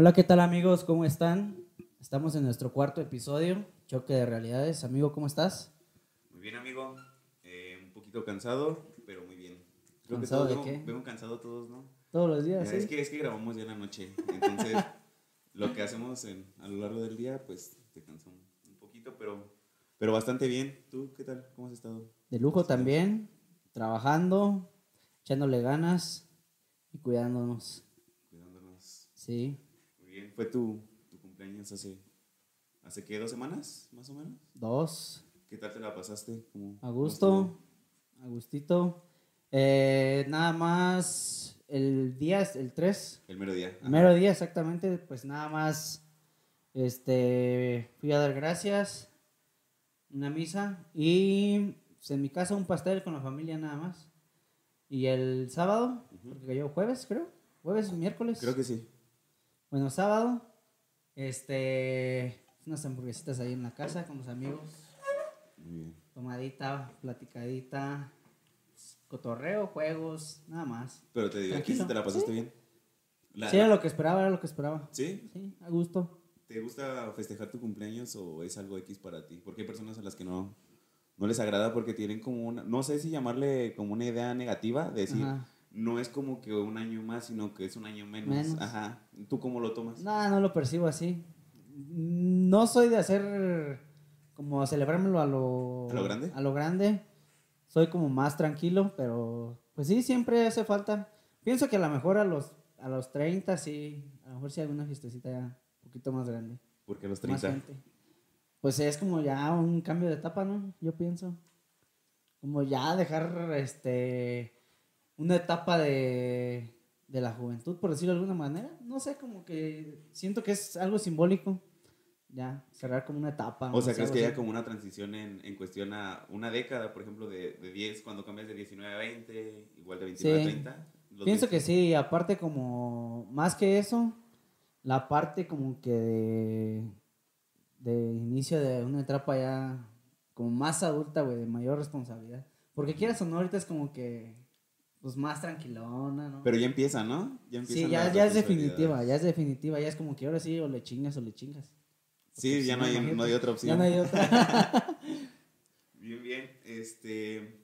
Hola, ¿qué tal amigos? ¿Cómo están? Estamos en nuestro cuarto episodio, Choque de Realidades. Amigo, ¿cómo estás? Muy bien, amigo. Eh, un poquito cansado, pero muy bien. Creo ¿Cansado que de todos qué? vengo, vengo cansado todos, ¿no? Todos los días, Ya, ¿sí? es, que, es que grabamos ya en la noche. Entonces, lo que hacemos en- a lo largo del día, pues te cansa un, poquito, pero, pero bastante bien. ¿Tú qué tal? ¿Cómo has estado? De lujo también, trabajando, echándole ganas y cuidándonos. Cuidándonos. Sí, bien. ¿Fue tu, tu cumpleaños hace, hace qué, dos semanas, más o menos? dos, ¿Qué tal te la pasaste? ¿Cómo- a gusto, a gustito. Eh, nada más el día, el 3, estuvo? El mero día. El mero día exactamente, pues nada más este, fui a dar gracias, una misa y pues, en mi casa un pastel con la familia nada más. Y el sábado, porque cayó jueves, creo, jueves, miércoles. Creo que sí. Bueno, sábado, este, unas hamburguesitas ahí en la casa con los amigos, bien. tomadita, platicadita, cotorreo, juegos, nada más. Pero te divertiste, Tranquilo. te la pasaste bien. La- Sí, era lo que esperaba, era lo que esperaba. ¿Sí? Sí, a gusto. ¿Te gusta festejar tu cumpleaños o es algo X para ti? Porque hay personas a las que no, no les agrada porque tienen como una, no sé si llamarle como una idea negativa, de decir, Ajá. No es como que un año más, sino que es un año menos. Menos. Ajá. ¿Tú cómo lo tomas? No, no lo percibo así. No soy de hacer como celebrármelo a lo, ¿A lo grande? A lo grande. Soy como más tranquilo, pero pues sí, siempre hace falta. Pienso que a lo mejor a los, a los 30 sí, a lo mejor sí alguna fiestecita ya un poquito más grande. Porque a los Más 30. gente. Pues es como ya un cambio de etapa, ¿no? Yo pienso. Como ya dejar este una etapa de, de la juventud, por decirlo de alguna manera. No sé, como que siento que es algo simbólico. Ya, cerrar como una etapa. O sea, ¿crees que haya como una transición en, en cuestión a una década, por ejemplo, de, de 10, cuando cambias de 19 a 20, igual de 29 a Sí. 30? Los Pienso que 20. sí, aparte como, más que eso, la parte como que de, de inicio de una etapa ya como más adulta, güey, de mayor responsabilidad. Porque quieras o no, ahorita es como que, pues más tranquilona, ¿no? Pero ya empieza, ¿no? Ya sí, empiezan ya, ya es definitiva, ya es definitiva, ya es como que ahora sí o le chingas o le chingas. Sí, ya no hay, no hay otra opción. Ya no hay otra. Bien, bien. Este.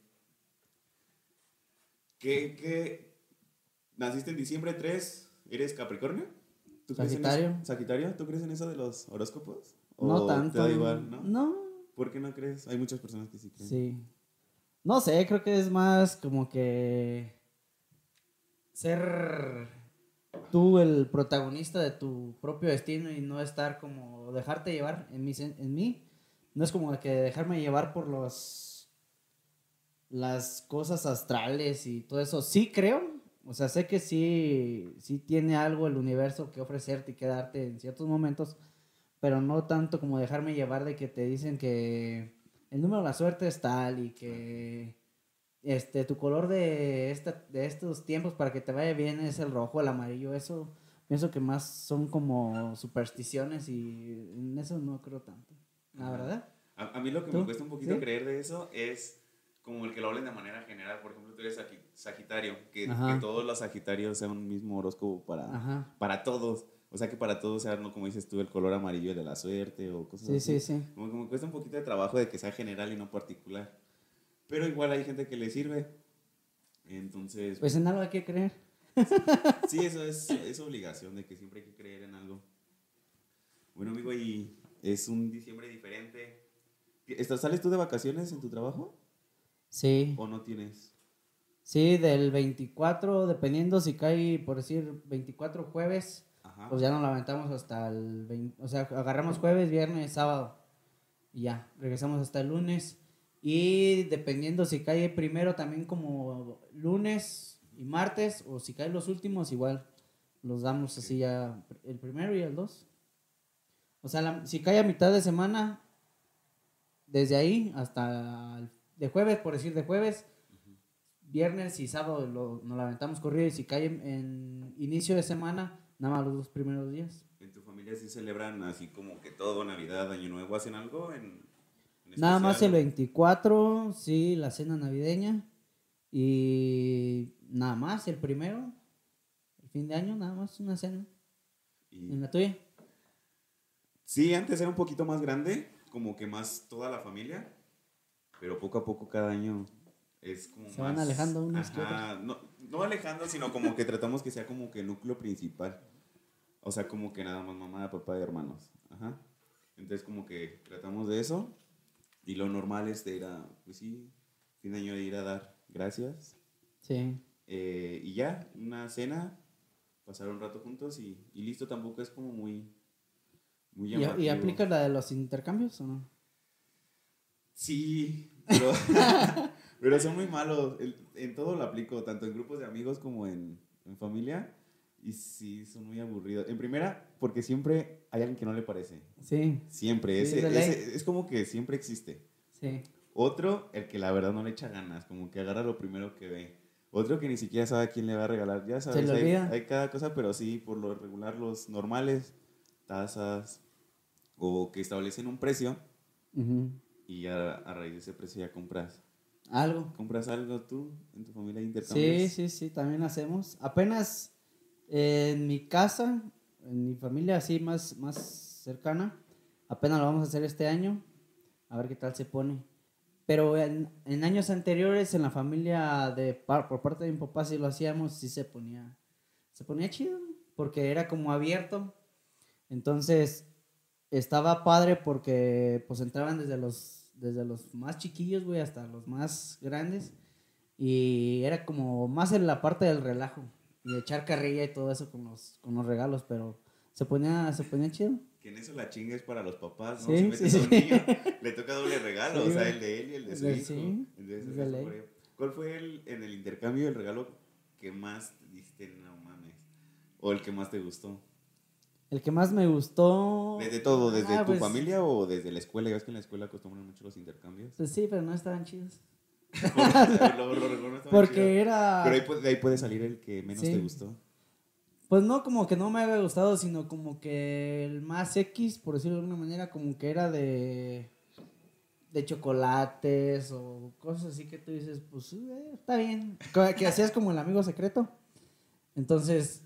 ¿Qué, qué? ¿Naciste en diciembre 3? ¿Eres Capricornio? ¿Tú crees en Sagitario. ¿Sagitario? ¿Tú crees en eso de los horóscopos? ¿O no tanto. Te da igual, ¿no? No, ¿Por qué no crees? Hay muchas personas que sí creen. Sí. No sé, creo que es más como que ser tú el protagonista de tu propio destino y no estar como dejarte llevar en mí, en mí. No es como que dejarme llevar por los las cosas astrales y todo eso. Sí creo, o sea, sé que sí sí tiene algo el universo que ofrecerte y que darte en ciertos momentos, pero no tanto como dejarme llevar de que te dicen que el número de la suerte es tal y que este tu color de esta, de estos tiempos para que te vaya bien es el rojo, el amarillo, eso pienso que más son como supersticiones y en eso no creo tanto. La verdad. A, a mí lo que ¿Tú? me cuesta un poquito ¿Sí? creer de eso es como el que lo hablen de manera general. Por ejemplo, tú eres sagi- Sagitario, que, todos los Sagitarios sean un mismo horóscopo para, Ajá. para todos. O sea, que para todos sea, ¿no? como dices tú, el color amarillo de la suerte o cosas Sí, así. sí, sí. Como que me cuesta un poquito de trabajo de que sea general y no particular. Pero igual hay gente que le sirve. Entonces, Pues en algo hay que creer. sí, eso es, es obligación de que siempre hay que creer en algo. Bueno, amigo, y es un diciembre diferente. ¿Estás, ¿Sales tú de vacaciones en tu trabajo Sí. o no tienes? Sí, del 24, dependiendo si cae, por decir, 24 jueves, Ajá. pues ya nos lamentamos hasta el 20, o sea, agarramos jueves, viernes, sábado y ya, regresamos hasta el lunes y dependiendo si cae primero también como lunes y martes o si cae los últimos igual los damos así ya el primero y el dos. O sea, la- si cae a mitad de semana desde ahí hasta el- de jueves, por decir de jueves, viernes y sábado lo, nos lamentamos corrido y si cae en, en inicio de semana, nada más los dos primeros días. ¿En tu familia sí celebran así como que todo, Navidad, Año Nuevo, hacen algo? En, en Nada más el especial? 24, sí, la cena navideña. Y nada más el primero, el fin de año, nada más una cena. Y ¿En la tuya? sí, antes era un poquito más grande, como que más toda la familia, pero poco a poco cada año es como Se van más- alejando unos Ajá, no, no alejando, sino como que tratamos que sea como que el núcleo principal. O sea, como que nada más mamá, papá y hermanos. Ajá. Entonces como que tratamos de eso. Y lo normal es de ir a, pues sí, fin de año de ir a dar gracias. Sí. Eh, y ya, una cena, pasar un rato juntos y, y listo. Tampoco es como muy, muy ¿Y, llamativo. ¿Y aplicas la de los intercambios o no? Sí, pero, pero son muy malos. El- en todo lo aplico, tanto en grupos de amigos como en, en familia. Y sí, son muy aburridos. En primera, porque siempre hay alguien que no le parece. Sí, Siempre. Sí, Ese- ley. ese- es como que siempre existe. sí. Otro, el que la verdad no le echa ganas, como que agarra lo primero que ve. Otro que ni siquiera sabe a quién le va a regalar. Ya sabes, hay, hay cada cosa, pero sí, por lo regular, los normales, tazas, o que establecen un precio Ujú. y ya a raíz de ese precio ya compras. Algo. ¿Compras algo tú en tu familia Sí, sí, sí, también hacemos. Apenas eh, en mi casa, en mi familia así más, más cercana, apenas lo vamos a hacer este año, a ver qué tal se pone. Pero en, en años anteriores, en la familia de por parte de mi papá, sí lo hacíamos, sí se ponía, se ponía chido, porque era como abierto. Entonces, estaba padre porque pues entraban desde los, desde los más chiquillos, güey, hasta los más grandes. Y era como más en la parte del relajo y de echar carrilla y todo eso con los, con los regalos, pero se ponía, se ponía chido. Que en eso la chinga es para los papás, ¿no? Sí, si metes sí, a un niño, le toca doble regalo, o sea, el de él y el de su hijo. sí, Entonces. ¿Cuál fue el, en el intercambio el regalo que más dijiste, no mames? O el que más te gustó. El que más me gustó. ¿Desde todo? ¿Desde Ah, tu pues, familia o desde la escuela? Ya ves que en la escuela acostumbran mucho los intercambios. Pues sí, pero no estaban chidos. Lo- lo- lo recuerdo, estaba Porque era. Pero ahí, puede- de ahí puede salir el que menos Sí. te gustó. Pues no como que no me había gustado, sino como que el más X, por decirlo de alguna manera, como que era de de chocolates o cosas así que tú dices, pues eh, está bien. Que hacías como el amigo secreto. Entonces,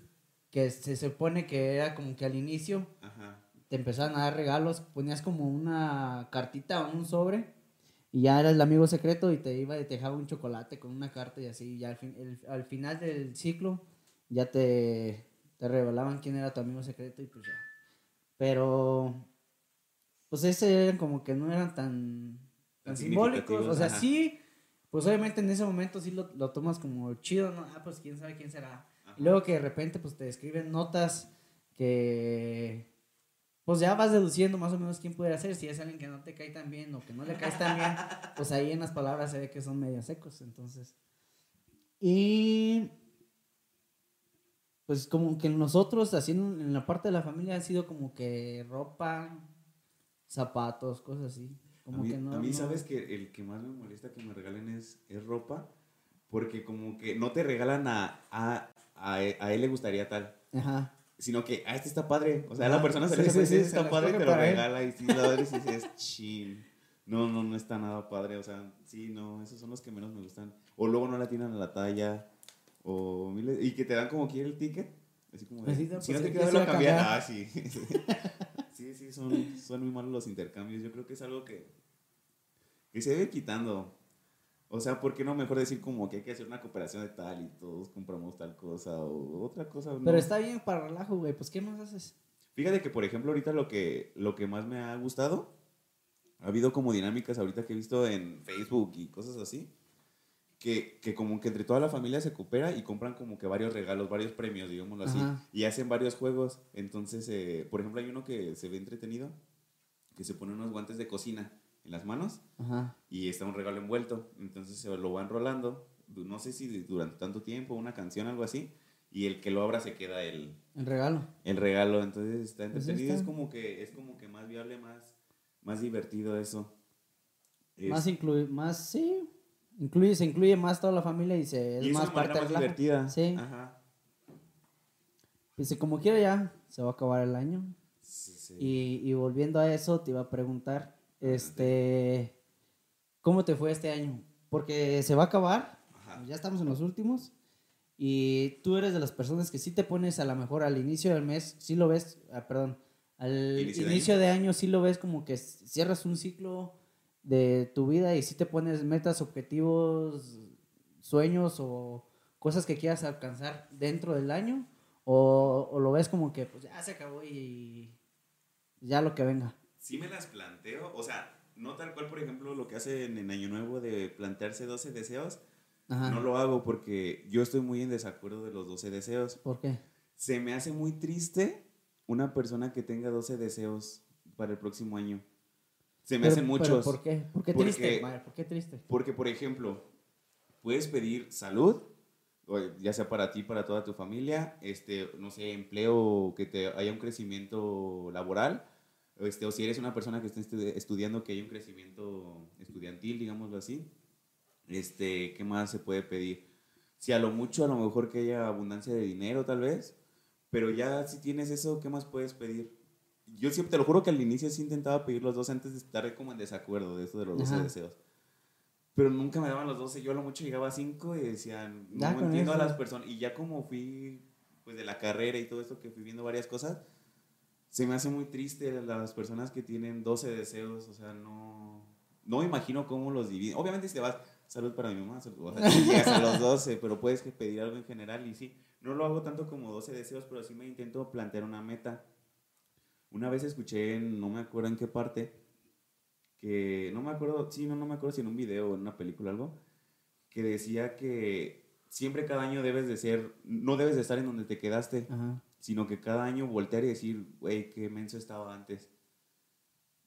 que se supone que era como que al inicio Ajá. te empezaban a dar regalos, ponías como una cartita o un sobre y ya eras el amigo secreto y te iba y te dejaba un chocolate con una carta y así, y ya al, fin, el- al final del ciclo ya te, te revelaban quién era tu amigo secreto y pues ya. Pero, pues ese eran como que no eran tan, tan simbólicos, o sea, ajá. sí, pues obviamente en ese momento sí lo, lo tomas como chido, ¿no? Ah, pues quién sabe quién será. Ajá. Y luego que de repente pues te escriben notas que pues ya vas deduciendo más o menos quién puede ser, si es alguien que no te cae tan bien o que no le caes tan bien, pues ahí en las palabras se ve que son medio secos, entonces. Y pues como que nosotros, así en, en la parte de la familia, ha sido como que ropa, zapatos, cosas así. Como a mí, que no, a mí no- sabes que el que más me molesta que me regalen es, es ropa, porque como que no te regalan a, a, a, e- a él le gustaría tal, Ajá. sino que, ah, este está padre. O sea, Ajá, la persona se sí, le sí, dice, sí, este se está padre te lo él. regala y si lo abres y dices, chill. No, no, no está nada padre. O sea, sí, no, esos son los que menos me gustan. O luego no la tienen a la talla. O miles- y que te dan como quiere el ticket. Así como de, no, si pues, no te que lo cambiar. Ah, sí. sí, sí, son, son muy malos los intercambios. Yo creo que es algo que, que se debe quitando. O sea, ¿por qué no mejor decir como que hay que hacer una cooperación de tal y todos compramos tal cosa o otra cosa? no? Pero está bien para relajo, güey, pues ¿qué más haces? Fíjate que, por ejemplo, ahorita lo que, lo que más me ha gustado, ha habido como dinámicas ahorita que he visto en Facebook y cosas así, que, que como que entre toda la familia se coopera y compran como que varios regalos, varios premios, digámoslo así, Ajá. y hacen varios juegos. Entonces, eh, por ejemplo, hay uno que se ve entretenido, que se pone unos guantes de cocina en las manos Ajá. y está un regalo envuelto. Entonces se lo van rolando, no sé si durante tanto tiempo, una canción, algo así, y el que lo abra se queda el, El regalo. el regalo, entonces está Pues entretenido, es como que es como que más viable, más más divertido eso. Es- Más incluye, más, sí. Incluye, se incluye más toda la familia y se es y más parte más relajo. divertida. Sí. Ajá. Dice, como quiera ya, se va a acabar el año. Sí, sí. Y, y volviendo a eso, te iba a preguntar, este, ¿cómo te fue este año? Porque se va a acabar, Ajá. ya estamos en los últimos, Y tú eres de las personas que sí te pones a lo mejor al inicio del mes, sí lo ves, ah, perdón, al Inicio inicio, de de, año. sí lo ves como que cierras un ciclo de tu vida y sí te pones metas, objetivos, sueños o cosas que quieras alcanzar dentro del año o, o lo ves como que pues ya se acabó y ya lo que venga. Sí me las planteo, o sea, no tal cual, por ejemplo, lo que hacen en Año Nuevo de plantearse 12 deseos, Ajá. no lo hago porque yo estoy muy en desacuerdo de los 12 deseos. ¿Por qué? Se me hace muy triste una persona que tenga 12 deseos para el próximo año. Se me Pero- hacen pero muchos. ¿Por qué? ¿Por qué Porque- triste? Mayer? ¿Por qué triste? Porque, por ejemplo, puedes pedir salud, ya sea para ti, para toda tu familia, este, no sé, empleo, que te haya un crecimiento laboral, este, o si eres una persona que está estu- estudiando, que haya un crecimiento estudiantil, digámoslo así. Este, ¿qué más se puede pedir? Si a lo mucho, a lo mejor que haya abundancia de dinero, tal vez, pero ya si tienes eso, ¿qué más puedes pedir? Yo siempre, te lo juro que al inicio sí intentaba pedir los dos antes de estar como en desacuerdo de eso de los 12 Ajá. deseos. Pero nunca me daban los 12. Yo a lo mucho llegaba a 5 y decían, no Ya con entiendo a eso. las personas. Y ya como fui, pues de la carrera y todo esto, que fui viendo varias cosas, se me hace muy triste las personas que tienen 12 deseos. O sea, no, no imagino cómo los dividen. Obviamente si te vas, salud para mi mamá, salud, a los 12, pero puedes pedir algo en general. Y sí, no lo hago tanto como 12 deseos, pero sí me intento plantear una meta. Una vez escuché, no me acuerdo en qué parte, que no me acuerdo, sí, no, no me acuerdo si en un video o en una película algo, que decía que siempre cada año debes de ser, no debes de estar en donde te quedaste, Ajá. Sino que cada año voltear y decir, güey, qué menso estaba antes.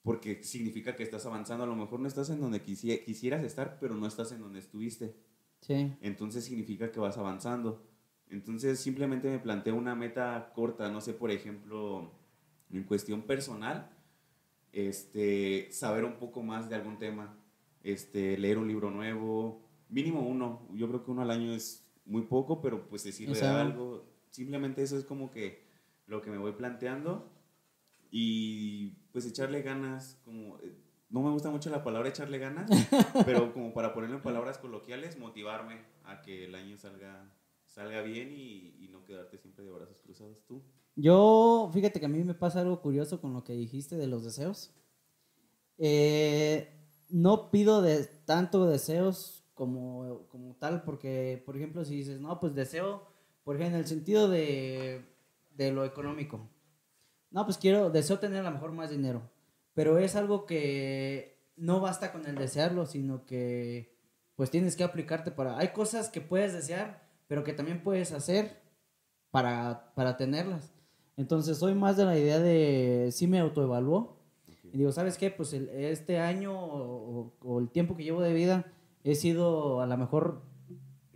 Porque significa que estás avanzando, a lo mejor no estás en donde quisi- quisieras estar, pero no estás en donde estuviste. Sí. Entonces significa que vas avanzando. Entonces simplemente me planteo una meta corta, no sé, por ejemplo, en cuestión personal, este, saber un poco más de algún tema, este, leer un libro nuevo, mínimo uno, yo creo que uno al año es muy poco, pero pues te sirve O sea, algo. Simplemente eso es como que lo que me voy planteando y pues echarle ganas, como eh, no me gusta mucho la palabra echarle ganas, pero como para ponerlo en palabras coloquiales, motivarme a que el año salga, salga bien y, y no quedarte siempre de brazos cruzados tú. Yo, fíjate que a mí me pasa algo curioso con lo que dijiste de los deseos. Eh, no pido de tanto deseos como, como tal, porque, por ejemplo, si dices, no, pues deseo, por ejemplo, en el sentido de, de lo económico. No, pues quiero, deseo tener a lo mejor más dinero, pero es algo que no basta con el desearlo, sino que pues tienes que aplicarte para... Hay cosas que puedes desear, pero que también puedes hacer para, para tenerlas. Entonces soy más de la idea de, sí me autoevalúo y digo, ¿sabes qué? Pues el- este año o, o el tiempo que llevo de vida he sido a lo mejor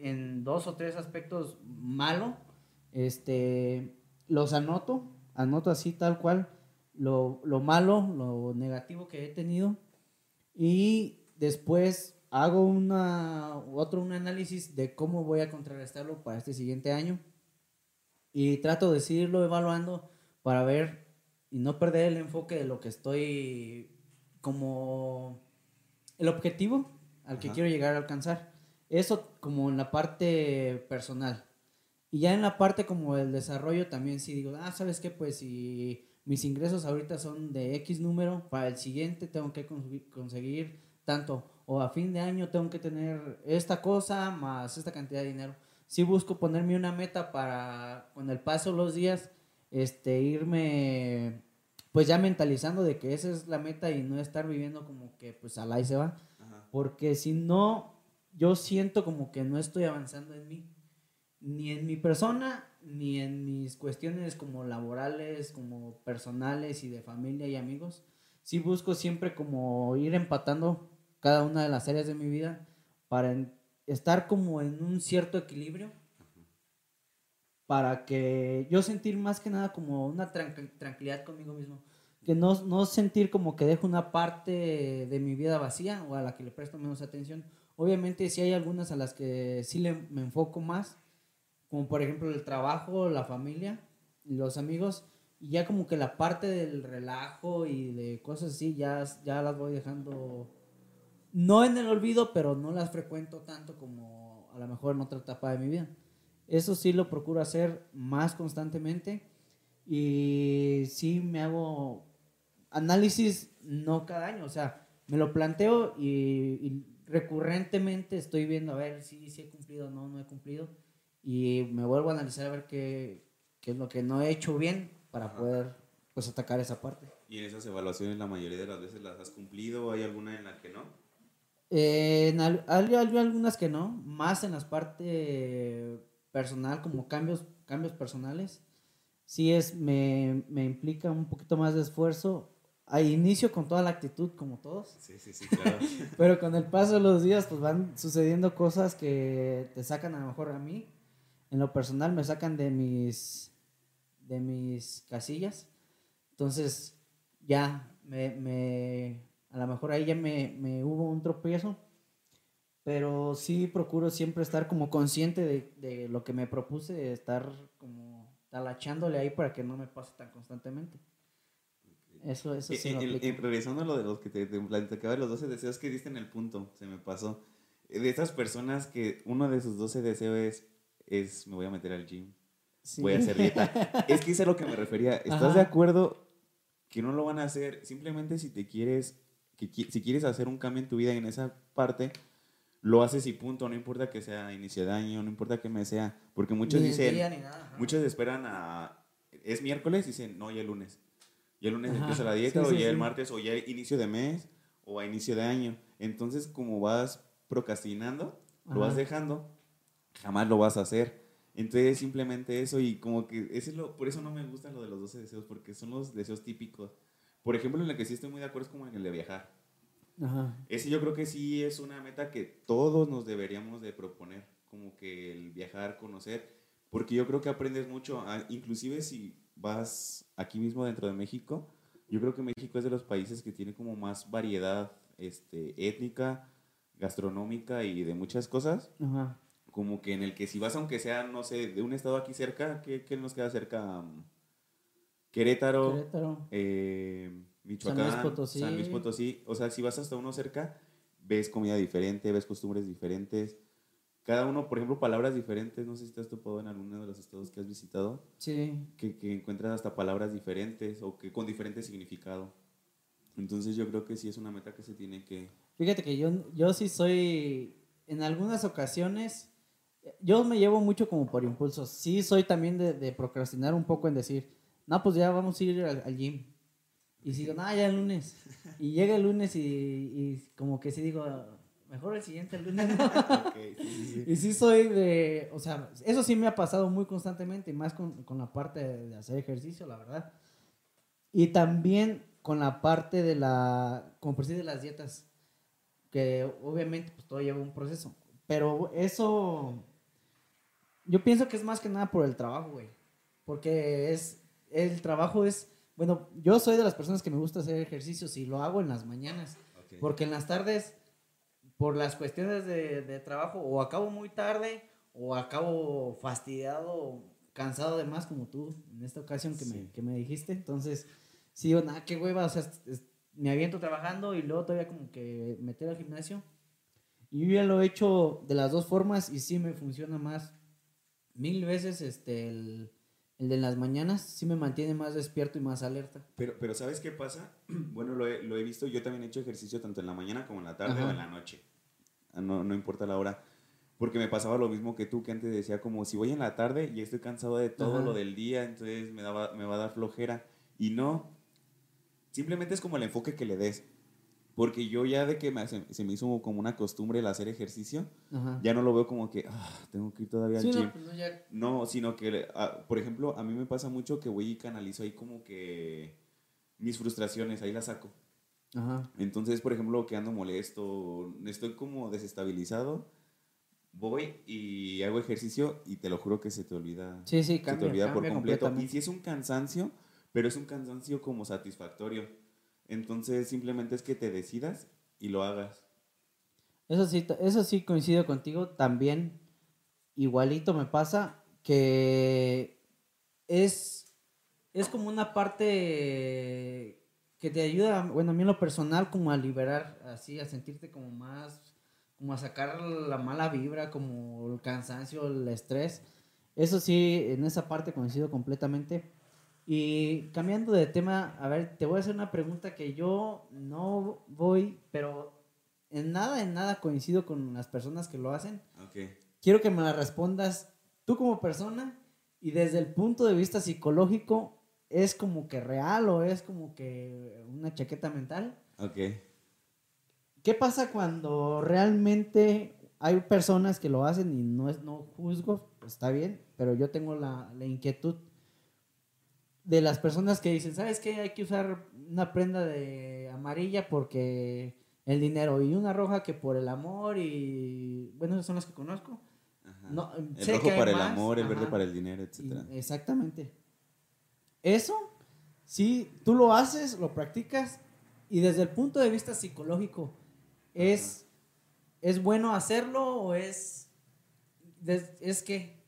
en dos o tres aspectos malo. Este, los anoto, anoto así tal cual lo, lo malo, lo negativo que he tenido y después hago una, otro un análisis de cómo voy a contrarrestarlo para este siguiente año y trato de seguirlo evaluando para ver y no perder el enfoque de lo que estoy como el objetivo al que Ajá. quiero llegar a alcanzar. Eso como en la parte personal. Y ya en la parte como el desarrollo también sí digo, ah, ¿sabes qué? Pues si mis ingresos ahorita son de X número, para el siguiente tengo que conseguir, tanto. O a fin de año tengo que tener esta cosa más esta cantidad de dinero. Sí busco ponerme una meta para con el paso de los días, este, irme pues ya mentalizando de que esa es la meta y no estar viviendo como que pues al ahí se va. Ajá. Porque si no, yo siento como que no estoy avanzando en mí. Ni en mi persona, ni en mis cuestiones como laborales, como personales y de familia y amigos. Sí busco siempre como ir empatando cada una de las áreas de mi vida para estar como en un cierto equilibrio. Para que yo sentir más que nada como una tranqui- tranquilidad conmigo mismo que no, no sentir como que dejo una parte de mi vida vacía o a la que le presto menos atención. Obviamente sí hay algunas a las que sí le, me enfoco más, como por ejemplo el trabajo, la familia, los amigos, y ya como que la parte del relajo y de cosas así ya, ya las voy dejando, no en el olvido, pero no las frecuento tanto como a lo mejor en otra etapa de mi vida. Eso sí lo procuro hacer más constantemente y sí me hago análisis no cada año, o sea, me lo planteo y, y recurrentemente estoy viendo a ver si, si he cumplido o no, no he cumplido y me vuelvo a analizar a ver qué, qué es lo que no he hecho bien para Ajá. poder pues atacar esa parte. ¿Y en esas evaluaciones la mayoría de las veces las has cumplido o hay alguna en la que no? Eh, en al- hay, hay algunas que no, más en las partes personal, como cambios, cambios personales. Sí es, me, me implica un poquito más de esfuerzo. Al inicio con toda la actitud, como todos. Sí, sí, sí, claro. Pero con el paso de los días, pues van sucediendo cosas que te sacan a lo mejor a mí. En lo personal me sacan de mis, de mis casillas. Entonces, ya, me, me- a lo mejor ahí ya me, me hubo un tropiezo. Pero sí procuro siempre estar como consciente de, de lo que me propuse, estar como talachándole ahí para que no me pase tan constantemente. Eso, eso sí lo eh, aplico. eh, regresando a lo de los que te, te platicaba los 12 deseos que diste en el punto, se me pasó. De esas personas que uno de sus 12 deseos es, es me voy a meter al gym, Sí. voy a hacer dieta. es que es a lo que me refería. ¿Estás Ajá. de acuerdo que no lo van a hacer? Simplemente si te quieres, que, si quieres hacer un cambio en tu vida en esa parte, lo haces y punto. No importa que sea inicio de año, no importa que me sea. Porque muchos Ni el dicen, día ni nada, ajá. Muchos esperan a. Es miércoles dicen, no, ya el lunes. Ya el lunes Ajá, empieza la dieta, sí, o sí, ya el sí. martes, o ya inicio de mes, o a inicio de año. Entonces, como vas procrastinando, lo vas Ajá. dejando, jamás lo vas a hacer. Entonces, simplemente eso, y como que ese es lo, por eso no me gustan lo de los 12 deseos, porque son los deseos típicos. Por ejemplo, en el que sí estoy muy de acuerdo es como en el de viajar. Ajá. Ese yo creo que sí es una meta que todos nos deberíamos de proponer, como que el viajar, conocer, porque yo creo que aprendes mucho, inclusive si vas aquí mismo dentro de México, yo creo que México es de los países que tiene como más variedad este, étnica, gastronómica y de muchas cosas, Ajá. como que en el que si vas aunque sea, no sé, de un estado aquí cerca, ¿qué, qué nos queda cerca? Querétaro, Querétaro. eh, Michoacán, San Luis Potosí. San Luis Potosí. O sea, si vas hasta uno cerca, ves comida diferente, ves costumbres diferentes. Cada uno, por ejemplo, palabras diferentes. No sé si te has topado en alguno de los estados que has visitado, Sí. que, que encuentras hasta palabras diferentes o que con diferente significado. Entonces yo creo que sí es una meta que se tiene que... Fíjate que yo, yo sí soy, en algunas ocasiones, yo me llevo mucho como por impulsos. Sí soy también de, de procrastinar un poco en decir, no, pues ya vamos a ir al, al gym. Y si digo, no, ya el lunes. Y llega el lunes y, y como que sí digo, mejor el siguiente lunes. ¿no?". Y sí soy de, o sea, eso sí me ha pasado muy constantemente, y más con, con la parte de hacer ejercicio, la verdad. Y también con la parte de la, como por decir, de las dietas, que obviamente pues todo lleva un proceso. Pero eso, yo pienso que es más que nada por el trabajo, güey. Porque es, el trabajo es, bueno, yo soy de las personas que me gusta hacer ejercicios y lo hago en las mañanas. Porque en las tardes, por las cuestiones de, de trabajo, o acabo muy tarde, o acabo fastidiado, cansado de más, como tú en esta ocasión que, me, que me dijiste. Entonces, sí, digo, nada, qué hueva, o sea, es- es- me aviento trabajando y luego todavía como que meter al gimnasio. Y yo ya lo he hecho de las dos formas y sí me funciona más mil veces este, el, el de las mañanas, sí me mantiene más despierto y más alerta. Pero, pero ¿sabes qué pasa? Bueno, lo he, lo he visto, yo también he hecho ejercicio tanto en la mañana como en la tarde Ajá. o en la noche. Ah, No, no importa la hora. Porque me pasaba lo mismo que tú, que antes decía como si voy en la tarde y estoy cansado de todo Ajá. lo del día, entonces me, daba, me va a dar flojera. Y no, simplemente es como el enfoque que le des. Porque yo ya de que me- se, se me hizo como una costumbre el hacer ejercicio, Ajá. ya no lo veo como que "Ah, tengo que ir todavía al Sí, gym. no, pues no, ya- No, sino que, ah, por ejemplo, a mí me pasa mucho que voy y canalizo ahí como que mis frustraciones, ahí las saco. Ajá. Entonces, por ejemplo, que ando molesto, estoy como desestabilizado, voy y hago ejercicio y te lo juro que se te olvida, Sí, sí, se te cambia, olvida por cambia completo. Y si es un cansancio, pero es un cansancio como satisfactorio. Entonces, simplemente es que te decidas y lo hagas. Eso sí, eso sí coincido contigo. También, igualito me pasa que es, es como una parte que te ayuda, bueno, a mí en lo personal, como a liberar, así, a sentirte como más, como a sacar la mala vibra, como el cansancio, el estrés. Eso sí, en esa parte coincido completamente. Y cambiando de tema, a ver, te voy a hacer una pregunta que yo no voy, pero en nada, en nada coincido con las personas que lo hacen. Ok. Quiero que me la respondas tú como persona y desde el punto de vista psicológico, ¿es como que real o es como que una chaqueta mental? Ok. ¿Qué pasa cuando realmente hay personas que lo hacen y no es no juzgo, pues está bien, pero yo tengo la, la inquietud de las personas que dicen, ¿sabes qué? Hay que usar una prenda de amarilla porque el dinero y una roja que por el amor y bueno, esas son las que conozco. Ajá. No, el sé rojo que para el más, amor, el ajá. verde para el dinero, Y- etcétera. exactamente. Eso, si tú lo haces, lo practicas y desde el punto de vista psicológico, ¿es, ¿es bueno hacerlo o es, es que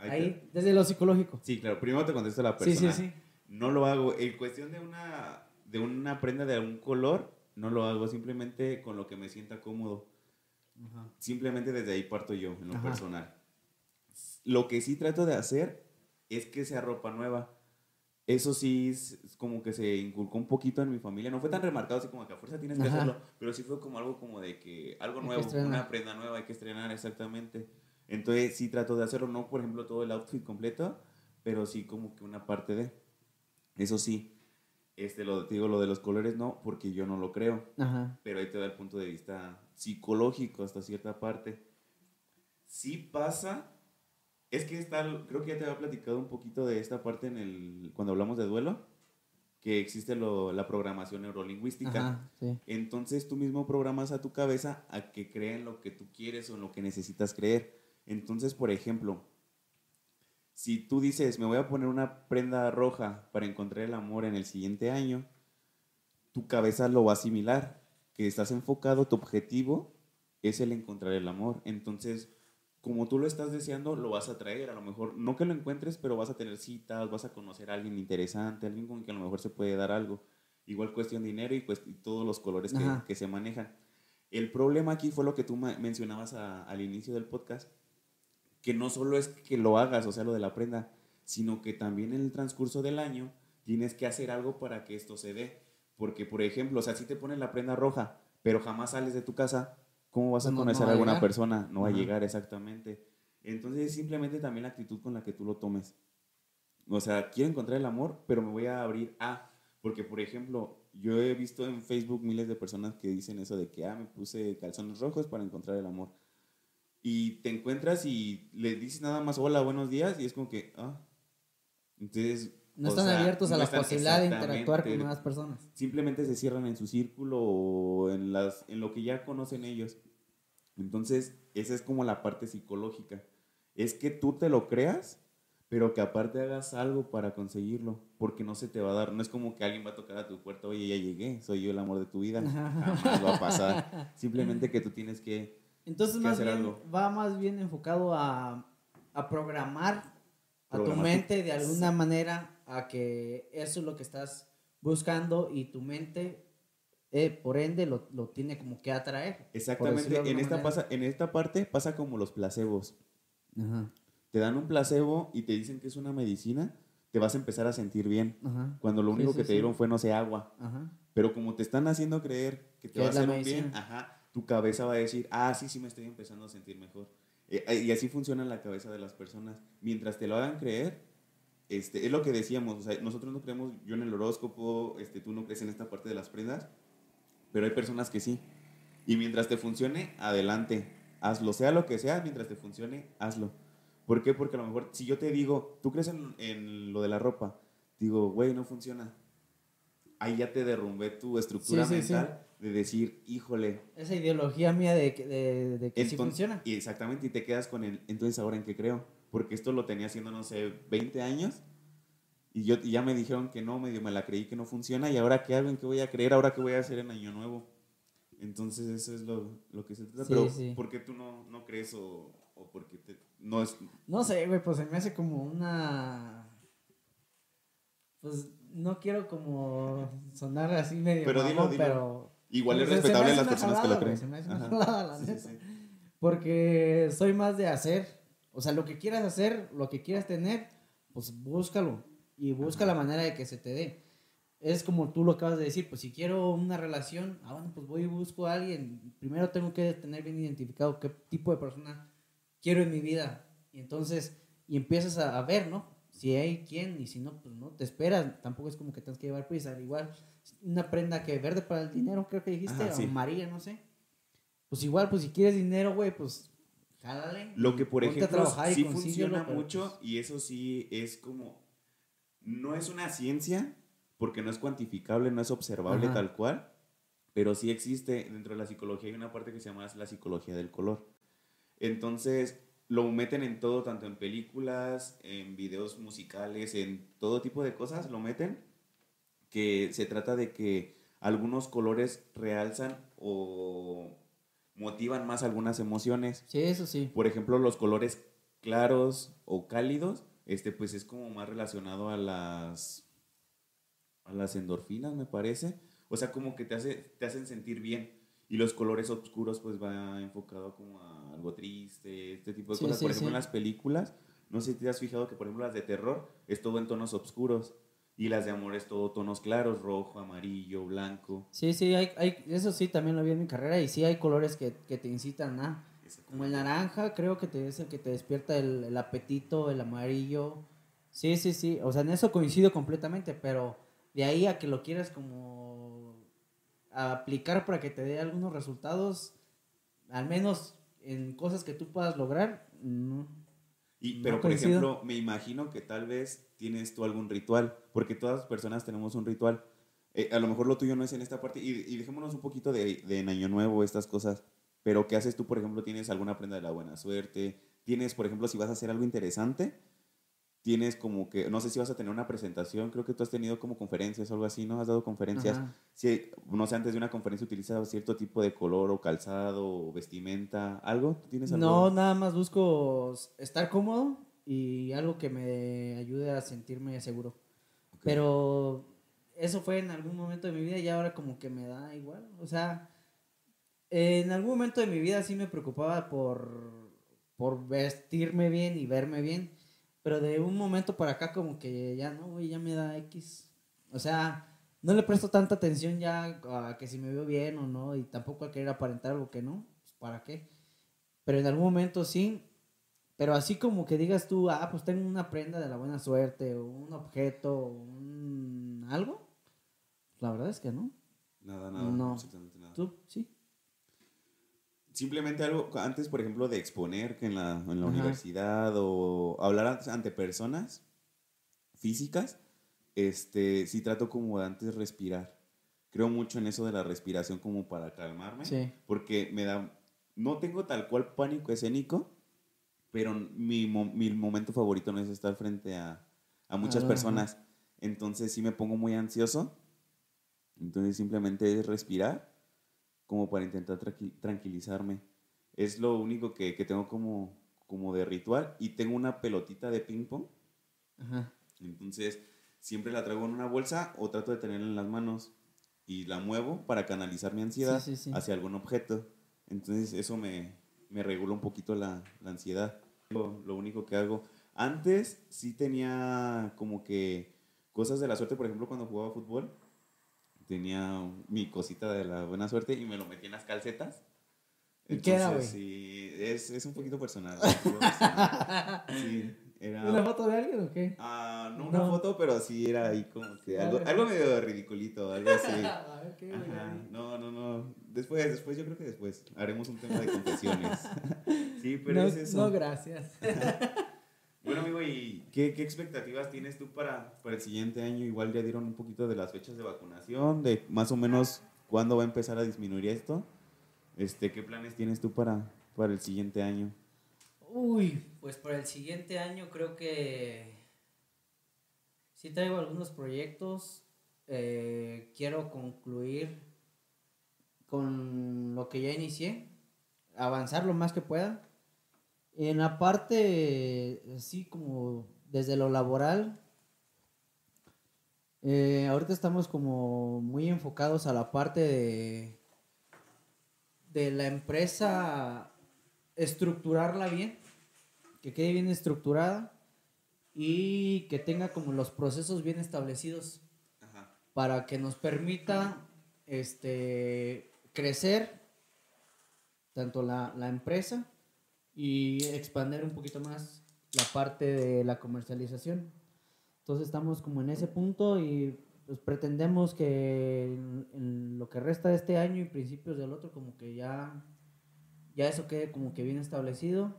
Ahí ahí, te- desde lo psicológico? Sí, claro. Primero te contesto la Sí, persona. sí, sí. No lo hago. En cuestión de una, de una prenda de algún color, no lo hago. Simplemente con lo que me sienta cómodo. Simplemente desde ahí parto yo, en lo Ajá. personal. Lo que sí trato de hacer es que sea ropa nueva. Eso sí es como que se inculcó un poquito en mi familia. No fue tan remarcado así como que a fuerza tienes que Ajá. hacerlo, pero sí fue como algo como de que algo Hay nuevo, una prenda nueva hay que estrenar exactamente. Entonces sí trato de hacerlo, no por ejemplo todo el outfit completo, pero sí como que una parte de. Eso sí, este, lo, te digo, lo de los colores no, porque yo no lo creo Ajá. pero ahí te da el punto de vista psicológico hasta cierta parte. Sí pasa, es que está, creo que ya te había platicado un poquito de esta parte en el, cuando hablamos de duelo, que existe lo- la programación neurolingüística. Ajá, sí. Entonces tú mismo programas a tu cabeza a que crea en lo que tú quieres o en lo que necesitas creer. Entonces, por ejemplo, si tú dices, me voy a poner una prenda roja para encontrar el amor en el siguiente año, tu cabeza lo va a asimilar, que estás enfocado, tu objetivo es el encontrar el amor. Entonces, como tú lo estás deseando, lo vas a traer. A lo mejor, no que lo encuentres, pero vas a tener citas, vas a conocer a alguien interesante, alguien con quien a lo mejor se puede dar algo. Igual cuestión de dinero y, y todos los colores que, se manejan. El problema aquí fue lo que tú mencionabas a- al inicio del podcast, que no solo es que lo hagas, o sea, lo de la prenda, sino que también en el transcurso del año tienes que hacer algo para que esto se dé. Porque, por ejemplo, o sea, si te pones la prenda roja, pero jamás sales de tu casa, ¿cómo vas a No, no conocer va a alguna llegar. persona? No va a llegar exactamente. Entonces, es simplemente también la actitud con la que tú lo tomes. O sea, quiero encontrar el amor, pero me voy a abrir a. Porque, por ejemplo, yo he visto en Facebook miles de personas que dicen eso de que, ah, me puse calzones rojos para encontrar el amor. Y te encuentras y le dices nada más, hola, buenos días, y es como que, ah. Entonces. No están sea, abiertos a no la posibilidad de interactuar con nuevas personas. simplemente se cierran en su círculo o en, las, en lo que ya conocen ellos. Entonces, esa es como la parte psicológica. Es que tú te lo creas, pero que aparte hagas algo para conseguirlo, porque no se te va a dar. No es como que alguien va a tocar a tu puerta, oye, ya llegué, soy yo el amor de tu vida. Jamás va a pasar. Simplemente que tú tienes que... Entonces más bien algo. va más bien enfocado a, a programar a tu mente de alguna manera a que eso es lo que estás buscando y tu mente eh, por ende lo, lo tiene como que atraer. Exactamente, en esta, manera. pasa, en esta parte pasa como los placebos. Ajá, Te dan un placebo y te dicen que es una medicina, te vas a empezar a sentir bien. ajá, Cuando lo único sí, que te sí. dieron fue, no sé, agua. ajá. Pero como te están haciendo creer que te va a hacer un bien, ajá, tu cabeza va a decir, ah, sí, sí me estoy empezando a sentir mejor. Eh, eh, y así funciona la cabeza de las personas. Mientras te lo hagan creer, este, es lo que decíamos, o sea, nosotros no creemos, yo en el horóscopo, este, tú no crees en esta parte de las prendas, pero hay personas que sí. Y mientras te funcione, adelante, hazlo, sea lo que sea, mientras te funcione, hazlo. ¿Por qué? Porque a lo mejor, si yo te digo, tú crees en, en lo de la ropa, digo, güey, no funciona. Ahí ya te derrumbé tu estructura Sí, sí, sí. De decir, híjole, Esa ideología mía de, que- de, de que sí enton- funciona. Y exactamente, y te quedas con el, entonces ahora en qué creo. Porque esto lo tenía haciendo, no sé, 20 años. Y yo y ya me dijeron que no, medio me la creí que no funciona. ¿Y ahora qué hago? ¿En qué voy a creer? ¿Ahora qué voy a hacer en Año Nuevo? Entonces eso es lo, lo que se trata. Sí, Pero sí. ¿por qué tú no, no crees o, o por qué te, no es... No sé, güey, pues se me hace como una... Pues no quiero como sonar así medio Pero dilo, mamón, dilo. pero... Igual es pues, me respetable las personas que jalada, lo güey, creen. se me hace una Ajá. jalada, la Sí, neta. sí. Porque soy más de hacer O sea, lo que quieras hacer, lo que quieras tener, pues búscalo y busca la manera de que se te dé. Es como tú lo acabas de decir, pues si quiero una relación, ah, bueno, pues voy y busco a alguien. Primero tengo que tener bien identificado qué tipo de persona quiero en mi vida. Y entonces, y empiezas a, a ver, ¿no? Si hay quién y si no, pues no, te esperas. Tampoco es como que tengas que llevar prisa. Igual, una prenda que verde para el dinero, creo que dijiste, Ajá, sí. o amarilla, no sé. Pues igual, pues si quieres dinero, güey, pues jálale. Lo que, por ejemplo, sí funciona mucho pues, y eso sí es como... No es una ciencia porque no es cuantificable, no es observable Ajá. tal cual, pero sí existe dentro de la psicología hay una parte que se llama la psicología del color. Entonces lo meten en todo, tanto en películas, en videos musicales, en todo tipo de cosas, lo meten, que se trata de que algunos colores realzan o motivan más algunas emociones. Sí, eso sí. Por ejemplo, los colores claros o cálidos, este pues es como más relacionado a las a las endorfinas, me parece. O sea, como que te hace te hacen sentir bien. Y los colores oscuros pues va enfocado como a algo triste, este tipo de Sí, cosas. sí, por ejemplo, sí. en las películas, no sé si te has fijado que por ejemplo las de terror es todo en tonos oscuros y las de amor es todo tonos claros, rojo, amarillo, blanco. Sí, sí, hay, hay, eso sí también lo vi en mi carrera y sí hay colores que, que te incitan a... Como el naranja, creo que te, es el que te despierta el, el apetito, el amarillo. Sí, sí, sí. O sea, en eso coincido completamente, pero de ahí a que lo quieras como aplicar para que te dé algunos resultados, al menos en cosas que tú puedas lograr, no. Y, No pero, por ejemplo, me imagino que tal vez tienes tú algún ritual, porque todas las personas tenemos un ritual. Eh, a lo mejor lo tuyo no es en esta parte, y, y dejémonos un poquito de, de en Año Nuevo, estas cosas. Pero, ¿qué haces tú, por ejemplo? ¿Tienes alguna prenda de la buena suerte? ¿Tienes, por ejemplo, si vas a hacer algo interesante? Tienes como que, no sé si vas a tener una presentación, creo que tú has tenido como conferencias o algo así, ¿no? Has dado conferencias. Ajá. Si, no sé, antes de una conferencia utilizas cierto tipo de color o calzado o vestimenta, ¿algo? ¿Tú tienes algo? No, nada más busco estar cómodo y algo que me ayude a sentirme seguro. Ok. Pero eso fue en algún momento de mi vida y ahora como que me da igual. O sea, en algún momento de mi vida sí me preocupaba por, por vestirme bien y verme bien. Pero de un momento para acá como que ya no, güey, ya me da X. O sea, no le presto tanta atención ya a que si me veo bien o no y tampoco a querer aparentar algo que no. Pues, ¿Para qué? Pero en algún momento sí. Pero así como que digas tú, ah, pues tengo una prenda de la buena suerte o un objeto o un algo. La verdad es que no. Nada, nada. No. absolutamente nada. ¿Tú? Sí. Simplemente algo, antes, por ejemplo, de exponer que en la, en la universidad o hablar ante personas físicas, este, sí trato como de antes respirar. Creo mucho en eso de la respiración como para calmarme. Sí. Porque me da, no tengo tal cual pánico escénico, pero mi, mi momento favorito no es estar frente a, a muchas Ajá. personas. Entonces sí me pongo muy ansioso. Entonces simplemente es respirar como para intentar tranqui- tranquilizarme. Es lo único que, que tengo como, como de ritual. Y tengo una pelotita de ping pong. Ajá. Entonces siempre la traigo en una bolsa o trato de tenerla en las manos y la muevo para canalizar mi ansiedad Sí, sí, sí. hacia algún objeto. Entonces eso me, me regula un poquito la, la ansiedad. Lo, lo único que hago. Antes sí tenía como que cosas de la suerte, por ejemplo, cuando jugaba fútbol, tenía mi cosita de la buena suerte y me lo metí en las calcetas. ¿Y qué era, Entonces, Sí, es, es un poquito personal. Sí, era... ¿Una foto de alguien o qué? Ah, no una No. foto, pero sí era ahí como que algo, algo medio ridiculito, algo así. A ver, ¿qué, güey? Ajá, no, no, no. Después, después, yo creo que después haremos un tema de confesiones. Sí, pero no, es eso. no, gracias. Bueno, amigo, ¿y qué, qué expectativas tienes tú para, para el siguiente año? Igual ya dieron un poquito de las fechas de vacunación, de más o menos cuándo va a empezar a disminuir esto. Este, ¿Qué planes tienes tú para, para el siguiente año? Uy, pues para el siguiente año creo que sí traigo algunos proyectos. Eh, quiero concluir con lo que ya inicié, avanzar lo más que pueda. En la parte, así como desde lo laboral, eh, ahorita estamos como muy enfocados a la parte de, de la empresa, estructurarla bien que quede bien estructurada y que tenga como los procesos bien establecidos Ajá. para que nos permita este, crecer tanto la, la empresa y expandir un poquito más la parte de la comercialización. Entonces estamos como en ese punto y pues pretendemos que en, en lo que resta de este año y principios del otro como que ya, ya eso quede como que bien establecido.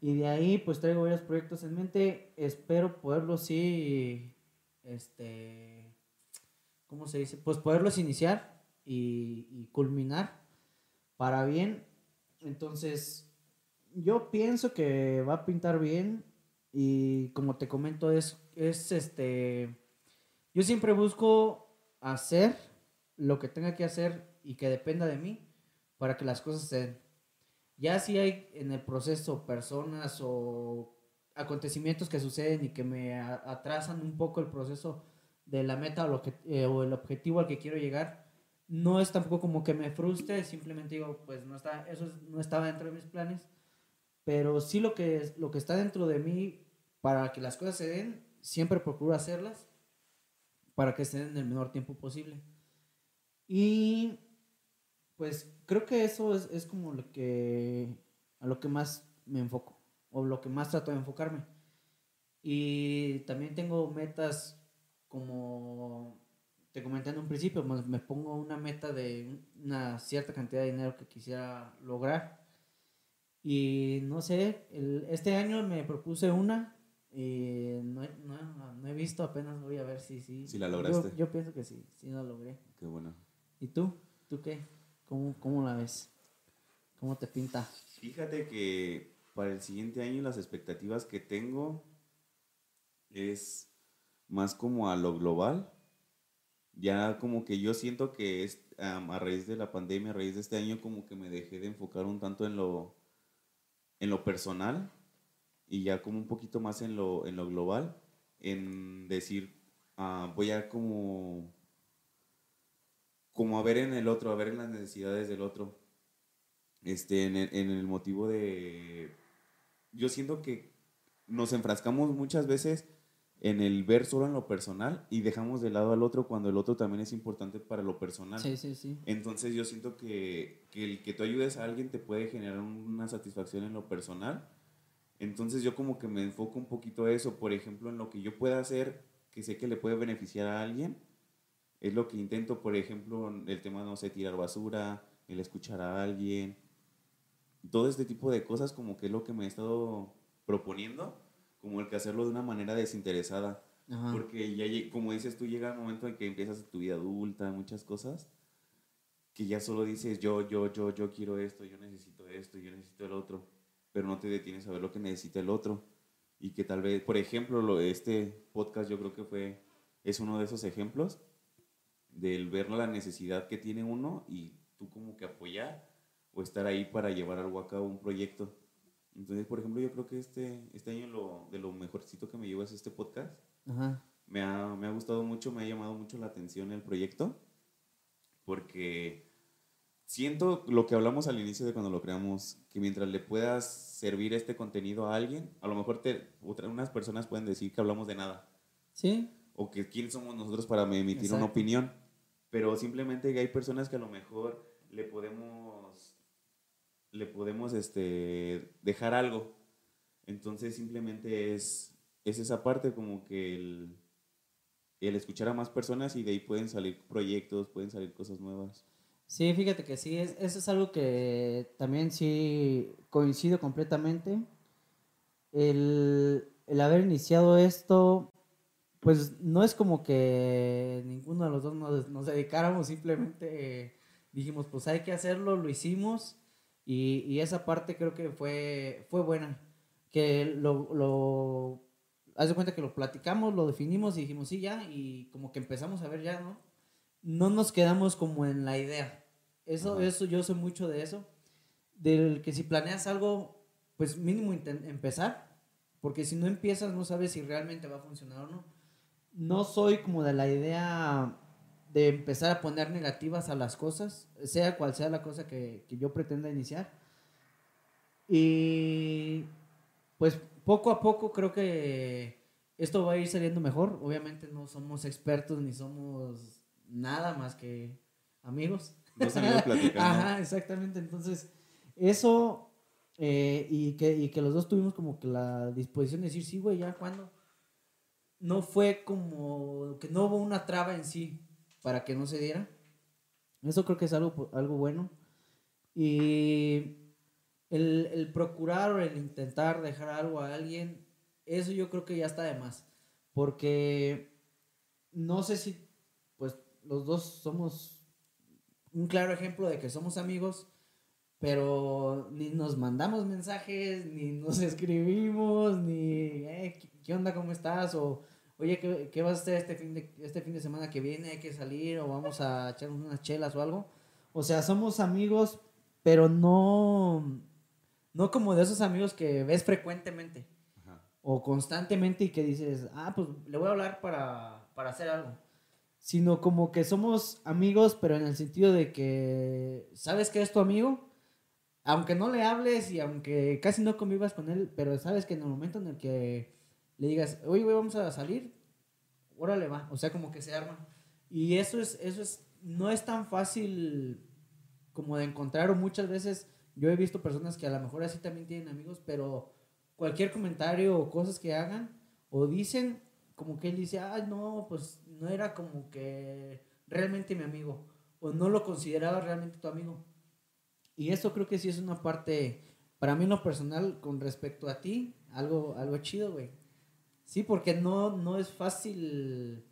Y de ahí pues traigo varios proyectos en mente. Espero poderlos sí, este, ¿cómo se dice? Pues poderlos iniciar y, culminar para bien. Entonces, yo pienso que va a pintar bien y como te comento es, es este, yo siempre busco hacer lo que tenga que hacer y que dependa de mí para que las cosas se den. Ya si hay en el proceso personas o acontecimientos que suceden y que me atrasan un poco el proceso de la meta o, lo que, eh, o el objetivo al que quiero llegar, no es tampoco como que me frustre, simplemente digo, pues no está, eso es- no estaba dentro de mis planes, pero sí lo que, lo que está dentro de mí para que las cosas se den, siempre procuro hacerlas para que se den en el menor tiempo posible. Y pues creo que eso es, es como lo que a lo que más me enfoco o lo que más trato de enfocarme. Y también tengo metas como te comenté en un principio, pues, me pongo una meta de una cierta cantidad de dinero que quisiera lograr. Y no sé, el- este año me propuse una y no, he- no- no he visto, apenas voy a ver si sí. Si la Yo- lograste. Yo, pienso que sí, sí la logré. Qué bueno. ¿Y tú? ¿Tú qué? ¿Cómo, cómo la ves? ¿Cómo te pinta? Fíjate que para el siguiente año las expectativas que tengo es más como a lo global. Ya como que yo siento que es a raíz de la pandemia, a raíz de este año, como que me dejé de enfocar un tanto en lo, en lo personal y ya como un poquito más en lo, en lo global, en decir, ah, voy a como, como a ver en el otro, a ver en las necesidades del otro este, en el, en el motivo de... Yo siento que nos enfrascamos muchas veces en el ver solo en lo personal y dejamos de lado al otro cuando el otro también es importante para lo personal. Sí, sí, sí. Entonces yo siento que, que el que tú ayudes a alguien te puede generar una satisfacción en lo personal. Entonces yo como que me enfoco un poquito a eso, por ejemplo, en lo que yo pueda hacer que sé que le puede beneficiar a alguien. Es lo que intento, por ejemplo, el tema, no sé, tirar basura, el escuchar a alguien, todo este tipo de cosas como que es lo que me he estado proponiendo, como el que hacerlo de una manera desinteresada. Ajá. Porque ya, como dices tú, llega el momento en que empiezas tu vida adulta, muchas cosas, que ya solo dices yo, yo, yo, yo quiero esto, yo necesito esto, yo necesito el otro, pero no te detienes a ver lo que necesita el otro. Y que tal vez, por ejemplo, lo, este podcast yo creo que fue, es uno de esos ejemplos del ver la necesidad que tiene uno y tú como que apoyar o estar ahí para llevar algo a cabo, un proyecto. Entonces, por ejemplo, yo creo que este, este año lo, de lo mejorcito que me llevó es este podcast. Ajá. Me ha, me ha gustado mucho, me ha llamado mucho la atención el proyecto, porque siento lo que hablamos al inicio de cuando lo creamos, que mientras le puedas servir este contenido a alguien, a lo mejor te, otra- unas personas pueden decir que hablamos de nada, Sí, o que quién somos nosotros para emitir una Exacto. opinión, pero simplemente hay personas que a lo mejor le podemos, le podemos este, dejar algo. Entonces simplemente es, es esa parte como que el, el escuchar a más personas y de ahí pueden salir proyectos, pueden salir cosas nuevas. Sí, fíjate que sí, es, eso es algo que también sí coincido completamente. El, el haber iniciado esto, pues no es como que ninguno de los dos nos, nos dedicáramos, simplemente eh, dijimos, pues hay que hacerlo, lo hicimos y, y esa parte creo que fue, fue buena. Que lo, lo, haz de cuenta que lo platicamos, lo definimos y dijimos, sí, ya, y como que empezamos a ver ya, ¿no? no nos quedamos como en la idea. Eso, Ajá. eso, yo soy mucho de eso. Del que si planeas algo, pues mínimo empezar. Porque si no empiezas, no sabes si realmente va a funcionar o no. No soy como de la idea de empezar a poner negativas a las cosas, sea cual sea la cosa que, que yo pretenda iniciar. Y pues poco a poco creo que esto va a ir saliendo mejor. Obviamente no somos expertos ni somos nada más que amigos. Dos amigos platicando. Ajá, exactamente. Entonces, eso eh, y, que, y que los dos tuvimos como que la disposición de decir, sí, güey, ya, ¿cuándo? No fue como que no hubo una traba en sí para que no se diera. Eso creo que es algo, algo bueno. Y el, el procurar o el intentar dejar algo a alguien, eso yo creo que ya está de más. Porque no sé si, pues, los dos somos un claro ejemplo de que somos amigos, pero ni nos mandamos mensajes, ni nos escribimos, ni, eh, ¿qué- ¿qué onda? ¿Cómo estás? Oye, ¿qué, qué vas a hacer este fin, de, este fin de semana que viene? Hay que salir o vamos a echar unas chelas o algo. O sea, somos amigos, pero no, no como de esos amigos que ves frecuentemente Ajá. o constantemente y que dices, ah, pues le voy a hablar para, para hacer algo. Sino como que somos amigos, pero en el sentido de que sabes que es tu amigo, aunque no le hables y aunque casi no convivas con él, pero sabes que en el momento en el que le digas, oye, güey, vamos a salir, órale va, o sea, como que se arma. Y eso es, eso es, no es tan fácil como de encontrar, o muchas veces yo he visto personas que a lo mejor así también tienen amigos, pero cualquier comentario o cosas que hagan o dicen, como que él dice, ah, no, pues no era como que realmente mi amigo, o no lo consideraba realmente tu amigo. Y eso creo que sí es una parte, para mí en lo personal, con respecto a ti, algo, algo chido, güey. Sí, porque no, no es fácil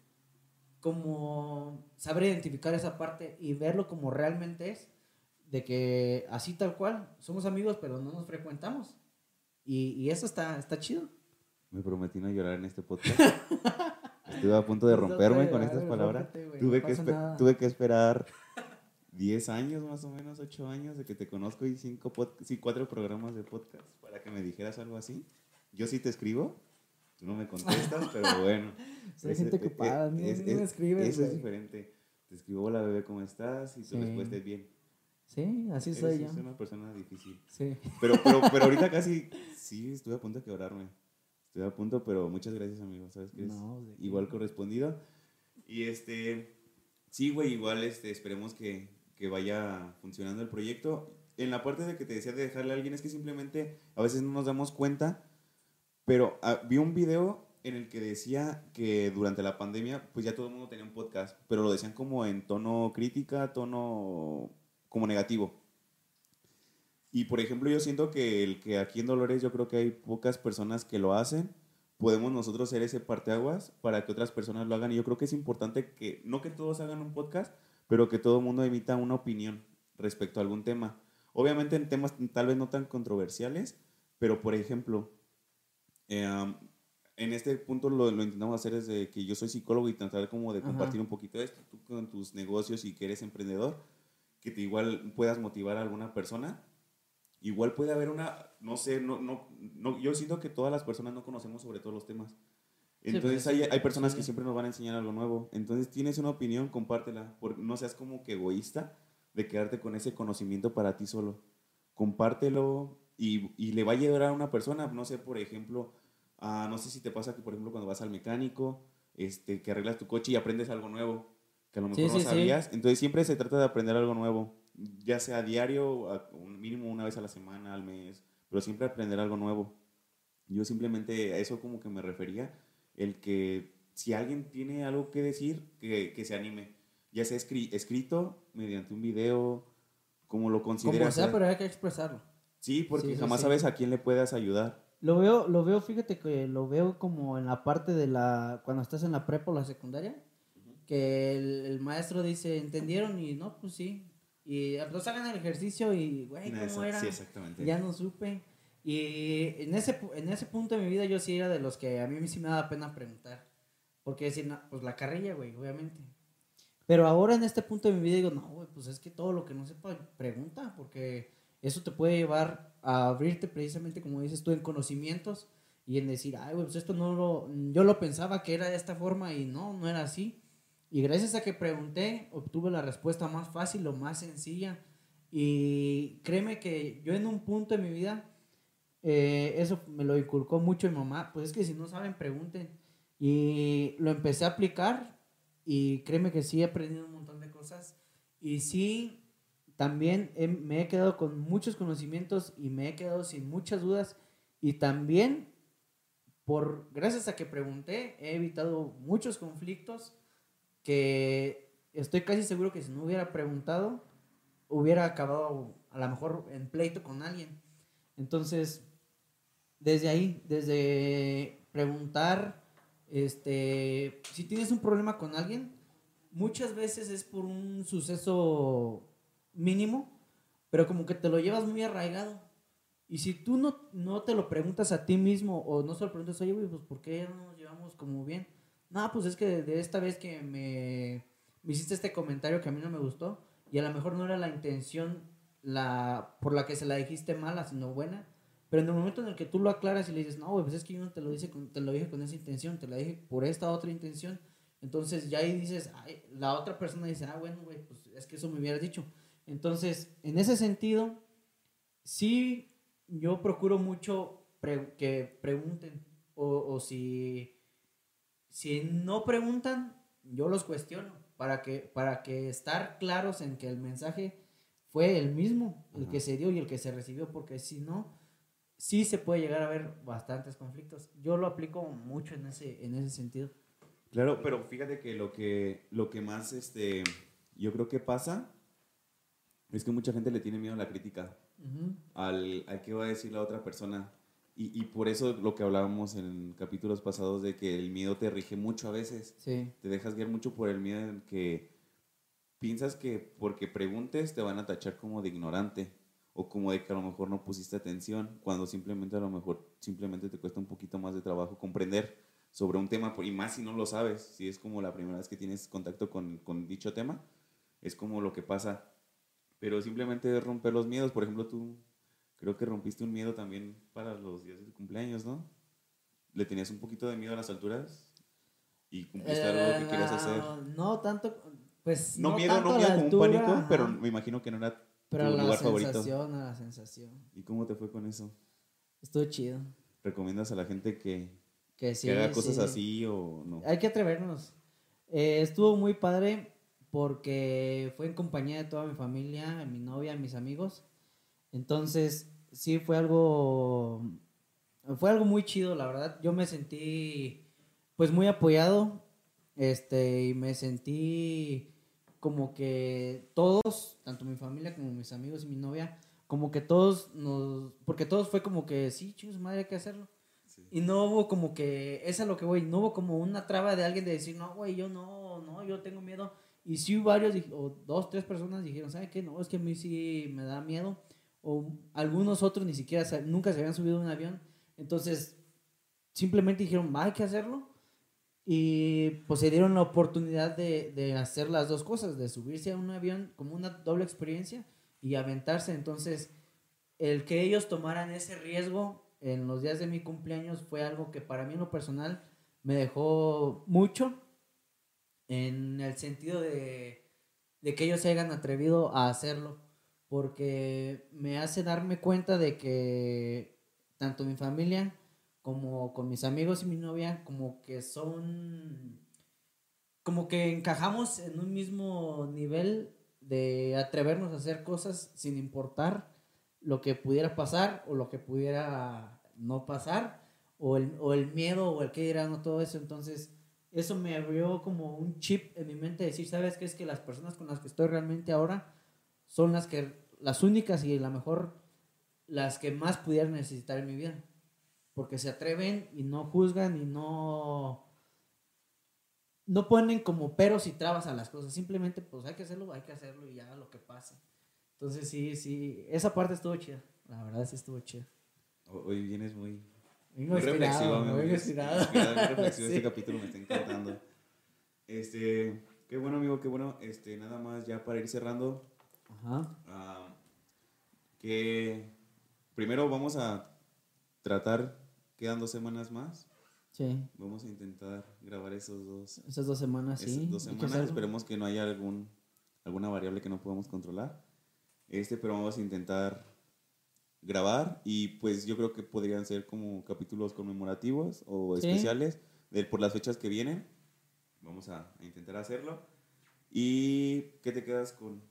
como saber identificar esa parte y verlo como realmente es, de que así tal cual, somos amigos, pero no nos frecuentamos. Y, y eso está, está chido. Me prometí no llorar en este podcast. Estuve a punto de no romperme con estas palabras. Tuve, no que tuve que esperar 10 años más o menos, 8 años de que te conozco y cinco sí, cuatro programas de podcast para que me dijeras algo así. Yo sí te escribo, tú no me contestas, pero bueno. Soy gente e- ocupada, ni- es- ni me es- escribes, Eso es diferente. Te escribo, hola bebé, ¿cómo estás? Y tu Sí. respuesta es bien. Sí, así Eres- soy yo. Es una persona difícil. Sí. Pero, pero, pero ahorita casi, sí, estuve a punto de quebrarme. Estuve a punto, pero muchas gracias, amigo. Sabes que es No, de qué. igual correspondido. Y este, sí, güey, igual este, esperemos que, que vaya funcionando el proyecto. En la parte de que te decía de dejarle a alguien, es que simplemente a veces no nos damos cuenta, pero ah, vi un video en el que decía que durante la pandemia, pues ya todo el mundo tenía un podcast, pero lo decían como en tono crítica, tono como negativo. Y por ejemplo, yo siento que el que aquí en Dolores yo creo que hay pocas personas que lo hacen. Podemos nosotros ser ese parteaguas para que otras personas lo hagan. Y yo creo que es importante que, no que todos hagan un podcast, pero que todo el mundo emita una opinión respecto a algún tema. Obviamente en temas tal vez no tan controversiales, pero por ejemplo, um, en este punto lo, lo intentamos hacer desde que yo soy psicólogo y tratar como de Ajá. compartir un poquito de esto, tú con tus negocios y que eres emprendedor, que te igual puedas motivar a alguna persona. Igual puede haber una, no sé, no, no, no, yo siento que todas las personas no conocemos sobre todos los temas. Sí, Entonces pues, hay, hay personas sí. que siempre nos van a enseñar algo nuevo. Entonces tienes una opinión, compártela. Por- no seas como que egoísta de quedarte con ese conocimiento para ti solo. Compártelo y, y le va a llegar a una persona. No sé, por ejemplo, ah, no sé si te pasa que, por ejemplo, cuando vas al mecánico, este, que arreglas tu coche y aprendes algo nuevo, que a lo Sí, mejor sí, no sí. sabías. Entonces siempre se trata de aprender algo nuevo, ya sea diario, a- un mínimo una vez a la semana, al mes, pero siempre aprender algo nuevo. Yo simplemente a eso como que me refería, el que si alguien tiene algo que decir, que, que se anime, ya sea escri- escrito, mediante un video, como lo Como consideras. sea, pero hay que expresarlo. Sí, porque Sí, sí, jamás sí. sabes a quién le puedas ayudar. Lo veo, lo veo, fíjate que lo veo como en la parte de la, cuando estás en la prepa o la secundaria, que el, el maestro dice, ¿entendieron? Y no, pues sí. Y pues hagan el ejercicio y, güey, ¿cómo Esa- era? Sí, exactamente. Ya no supe. Y en ese, en ese punto de mi vida yo sí era de los que a mí sí me daba pena preguntar. Porque decir, no, pues la carrilla, güey, obviamente. Pero ahora en este punto de mi vida digo, no, güey, pues es que todo lo que no sepa, pregunta, porque eso te puede llevar a abrirte precisamente, como dices tú, en conocimientos y en decir, ay, pues esto no lo, yo lo pensaba que era de esta forma y no, no era así. Y gracias a que pregunté, obtuve la respuesta más fácil o más sencilla. Y créeme que yo en un punto de mi vida eh, eso me lo inculcó mucho mi mamá. Pues es que si no saben, pregunten. Y lo empecé a aplicar y créeme que sí he aprendido un montón de cosas. Y sí, también me he quedado con muchos conocimientos y me he quedado sin muchas dudas. Y también, por, gracias a que pregunté, he evitado muchos conflictos que estoy casi seguro que si no hubiera preguntado, hubiera acabado a lo mejor en pleito con alguien. Entonces, desde ahí, desde preguntar, este, si tienes un problema con alguien, muchas veces es por un suceso mínimo, pero como que te lo llevas muy arraigado. Y si tú no, no te lo preguntas a ti mismo o no se lo preguntas, oye, pues ¿por qué no nos llevamos como bien? No, pues es que de esta vez que me, hiciste este comentario que a mí no me gustó y a lo mejor no era la intención la, por la que se la dijiste mala, sino buena. Pero en el momento en el que tú lo aclaras y le dices, no, pues es que yo no te lo, dice te lo dije con esa intención, te lo dije por esta otra intención. Entonces ya ahí dices, la otra persona dice, ah, bueno, pues es que eso me hubiera dicho. Entonces, en ese sentido, sí, yo procuro mucho que pregunten. O, o si, si no preguntan, yo los cuestiono para que, para que estar claros en que el mensaje fue el mismo, el que se dio y el que se recibió, porque si no, sí se puede llegar a ver bastantes conflictos. Yo lo aplico mucho en ese, en ese sentido. Claro, pero fíjate que lo que, lo que más este, yo creo que pasa es que mucha gente le tiene miedo a la crítica, al, al qué va a decir la otra persona. Y, y, por eso lo que hablábamos en capítulos pasados de que el miedo te rige mucho a veces. Sí. Te dejas guiar mucho por el miedo en que piensas que porque preguntes te van a tachar como de ignorante o como de que a lo mejor no pusiste atención, cuando simplemente a lo mejor simplemente te cuesta un poquito más de trabajo comprender sobre un tema, y más si no lo sabes, si es como la primera vez que tienes contacto con, con dicho tema, es como lo que pasa. Pero simplemente romper los miedos, por ejemplo, tú creo que rompiste un miedo también para los días de tu cumpleaños, ¿no? ¿Le tenías un poquito de miedo a las alturas? ¿Y cumpliste algo que querías hacer? Eh, no tanto, pues... No, miedo, no miedo como un pánico, pero me imagino que no era pero tu la lugar sensación, A la sensación. ¿Y cómo te fue con eso? Estuvo chido. ¿Recomiendas a la gente que, que, haga cosas así o no? Hay que atrevernos. Eh, estuvo muy padre porque fue en compañía de toda mi familia, mi novia, mis amigos. Entonces, sí fue algo fue algo muy chido, la verdad. Yo me sentí pues muy apoyado este y me sentí como que todos, tanto mi familia como mis amigos y mi novia, como que todos nos, porque todos fue como que sí, chicos, madre, hay que hacerlo. Y no hubo como que, es a lo que voy, no hubo como una traba de alguien de decir, no, güey, yo no, no, yo tengo miedo. Y sí varios, o dos, tres personas dijeron, ¿sabe qué? No, es que a mí sí me da miedo. O algunos otros ni siquiera, nunca se habían subido a un avión. Entonces, simplemente dijeron, hay que hacerlo. Y pues se dieron la oportunidad de, de, hacer las dos cosas, de subirse a un avión como una doble experiencia y aventarse. Entonces, el que ellos tomaran ese riesgo en los días de mi cumpleaños fue algo que para mí en lo personal me dejó mucho en el sentido de, de que ellos se hayan atrevido a hacerlo, porque me hace darme cuenta de que tanto mi familia como con mis amigos y mi novia, como que son, como que encajamos en un mismo nivel de atrevernos a hacer cosas sin importar lo que pudiera pasar o lo que pudiera no pasar, o el, o el miedo o el que dirán o todo eso. Entonces, eso me abrió como un chip en mi mente de decir, ¿sabes qué? Es que las personas con las que estoy realmente ahora son las que, las únicas y la mejor, las que más pudieran necesitar en mi vida porque se atreven y no juzgan y no no ponen como peros y trabas a las cosas, simplemente pues hay que hacerlo, hay que hacerlo y ya lo que pase. Entonces sí, sí, esa parte estuvo chida, la verdad sí estuvo chida. Hoy vienes muy, muy reflexivo, muy, muy inspirado. Este capítulo me está encantando. Este, qué bueno amigo, qué bueno. Este, nada más ya para ir cerrando. Ajá. Ah, que primero vamos a tratar Quedan dos semanas más. Sí. Vamos a intentar grabar esos dos. Esas dos semanas, sí. Dos semanas. Esperemos que no haya algún, alguna variable que no podamos controlar. Este, pero vamos a intentar grabar y pues yo creo que podrían ser como capítulos conmemorativos o Sí. especiales de, por las fechas que vienen. Vamos a, a intentar hacerlo. ¿Y qué te quedas con,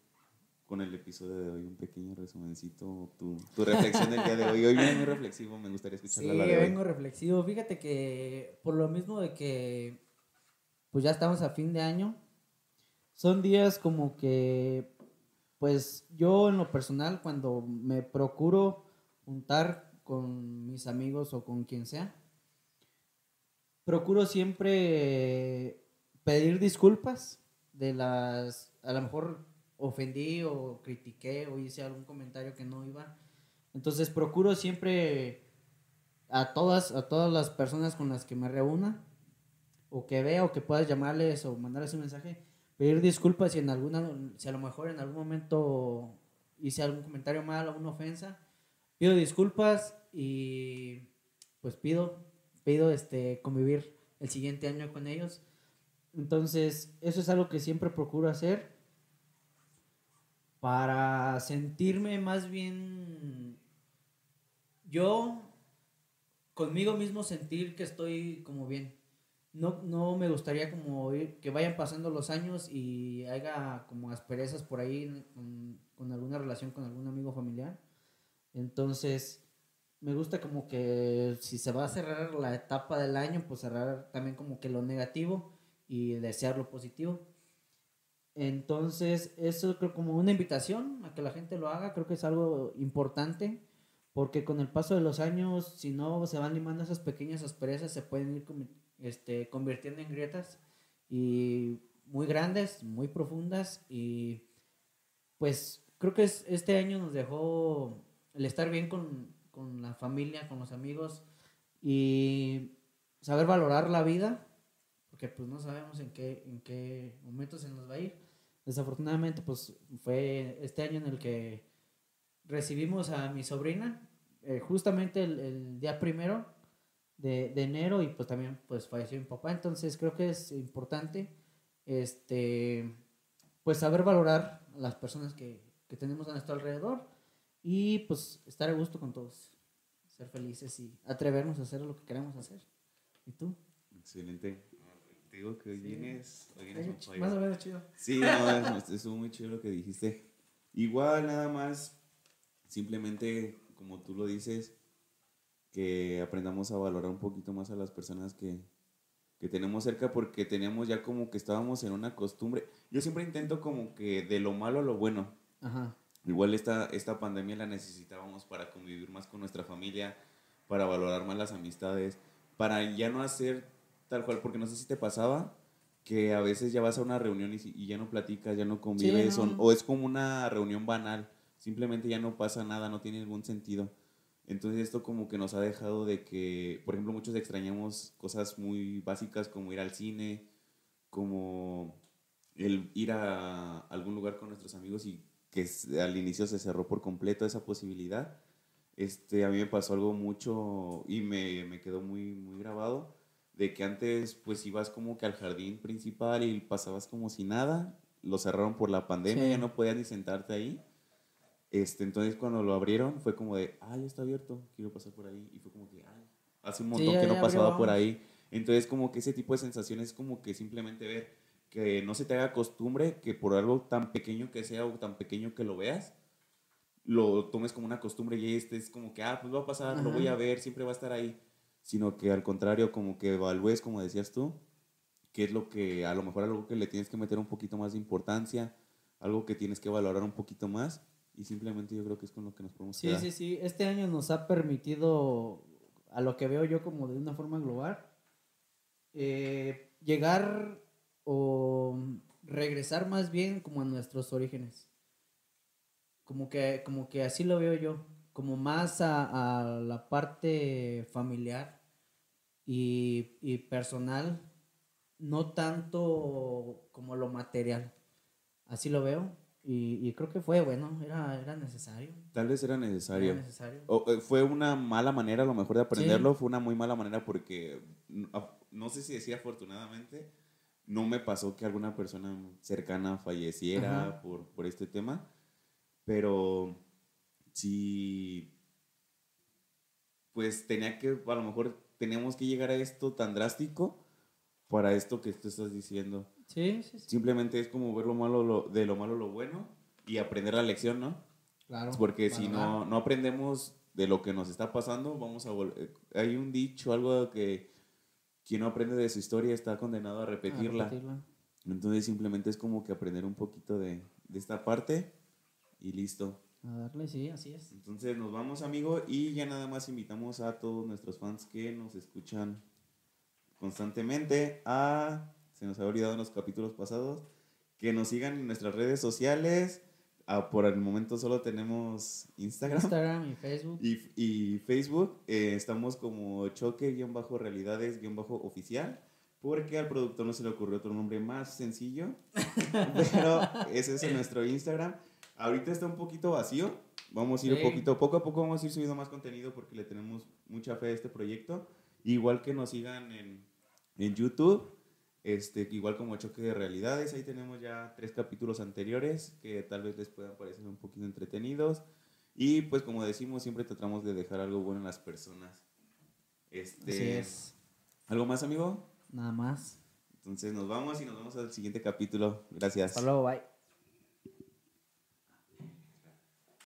con el episodio de hoy? Un pequeño resumencito, tu, tu reflexión del día de hoy. Hoy viene muy reflexivo, me gustaría Sí, escucharla la de hoy. vengo reflexivo. Fíjate que por lo mismo de que pues ya estamos a fin de año, son días como que pues yo en lo personal cuando me procuro juntar con mis amigos o con quien sea, procuro siempre pedir disculpas de las, a lo mejor ofendí o critiqué o hice algún comentario que no iba. Entonces procuro siempre a todas, a todas las personas con las que me reúna o que vea o que puedas llamarles o mandarles un mensaje, pedir disculpas si en alguna, si a lo mejor en algún momento hice algún comentario mal, alguna ofensa, pido disculpas y pues pido, pido este convivir el siguiente año con ellos. Entonces, eso es algo que siempre procuro hacer para sentirme más bien yo conmigo mismo sentir que estoy como bien. No, no me gustaría como ir- que vayan pasando los años y haya como asperezas por ahí con alguna relación con algún amigo familiar. Entonces, me gusta como que si se va a cerrar la etapa del año, pues cerrar también como que lo negativo y desear lo positivo. Entonces, eso creo como una invitación a que la gente lo haga, creo que es algo importante, porque con el paso de los años, si no se van limando esas pequeñas asperezas, se pueden ir este, convirtiendo en grietas y muy grandes, muy profundas, y pues creo que es- este año nos dejó el estar bien con, con la familia, con los amigos, y saber valorar la vida, porque pues no sabemos en qué, en qué momento se nos va a ir. Desafortunadamente, pues fue este año en el que recibimos a mi sobrina, eh, justamente el, el día primero de, de enero, y pues también pues falleció mi papá. Entonces creo que es importante este pues saber valorar a las personas que, que tenemos a nuestro alrededor y pues estar a gusto con todos, ser felices y atrevernos a hacer lo que queremos hacer. ¿Y tú? Excelente. Te digo que hoy Sí. vienes, hoy vienes. Más o menos chido. Sí, no, es- estuvo muy chido lo que dijiste. Igual, nada más, simplemente, como tú lo dices, que aprendamos a valorar un poquito más a las personas que, que tenemos cerca, porque teníamos ya como que estábamos en una costumbre. Yo siempre intento como que de lo malo a lo bueno. Ajá. Igual esta, esta pandemia la necesitábamos para convivir más con nuestra familia, para valorar más las amistades, para ya no hacer tal cual, porque no sé si te pasaba que a veces ya vas a una reunión y, y ya no platicas, ya no convives, no, o, o es como una reunión banal, simplemente ya no pasa nada, no tiene ningún sentido. Entonces esto como que nos ha dejado de que, por ejemplo, muchos extrañamos cosas muy básicas como ir al cine, como el ir a algún lugar con nuestros amigos y que al inicio se cerró por completo esa posibilidad. Este, a mí me pasó algo mucho y me, me quedó muy, muy grabado, de que antes pues ibas como que al jardín principal y pasabas como si nada, lo cerraron por la pandemia, Sí. ya no podías ni sentarte ahí. Este, entonces cuando lo abrieron fue como de, ah, ya está abierto, quiero pasar por ahí. Y fue como que, ay, hace un montón que no pasaba abrió, por ahí. Entonces como que ese tipo de sensaciones como que simplemente ver que no se te haga costumbre que por algo tan pequeño que sea o tan pequeño que lo veas, lo tomes como una costumbre y este es como que, ah, pues va a pasar, lo voy a ver, siempre va a estar ahí. Sino que al contrario, como que evalúes, como decías tú, qué es lo que, a lo mejor algo que le tienes que meter un poquito más de importancia, algo que tienes que valorar un poquito más y simplemente yo creo que es con lo que nos podemos Sí, quedar. sí, sí. Este año nos ha permitido, a lo que veo yo como de una forma global, eh, llegar o regresar más bien como a nuestros orígenes. Como que, como que así lo veo yo, como más a, a la parte familiar y, y personal, no tanto como lo material. Así lo veo y, y creo que fue bueno, era, era necesario. Tal vez era necesario. Era necesario. O, eh, fue una mala manera a lo mejor de aprenderlo, fue una muy mala manera porque no sé si decir afortunadamente, no me pasó que alguna persona cercana falleciera Ajá. por, por este tema, pero sí, pues tenía que, a lo mejor tenemos que llegar a esto tan drástico para esto que tú estás diciendo. Sí, sí, sí. Simplemente es como ver lo malo lo- de lo malo lo bueno y aprender la lección, ¿no? Claro. Porque si no, no aprendemos de lo que nos está pasando, vamos a volver. Hay un dicho, algo que quien no aprende de su historia está condenado a A repetirla. repetirla. Entonces simplemente es como que aprender un poquito de, de esta parte y listo. A darle, sí, así es. Entonces nos vamos, amigo, y ya nada más invitamos a todos nuestros fans que nos escuchan constantemente a, se nos había olvidado en los capítulos pasados, que nos sigan en nuestras redes sociales. Ah, por el momento solo tenemos Instagram, Instagram y Facebook. y, y Facebook. Eh, estamos como choque-realidades-oficial. Porque al productor no se le ocurrió otro nombre más sencillo. pero ese es nuestro Instagram. Ahorita está un poquito vacío. Vamos a ir Sí. un poquito, poco a poco vamos a ir subiendo más contenido porque le tenemos mucha fe a este proyecto. Igual que nos sigan en, en YouTube. Este, igual como Choque de Realidades, ahí tenemos ya tres capítulos anteriores que tal vez les puedan parecer un poquito entretenidos. Y pues como decimos, siempre tratamos de dejar algo bueno en las personas. Este, Así es. ¿Algo más, amigo? Nada más. Entonces nos vamos y nos vemos al siguiente capítulo. Gracias. Hasta luego, bye.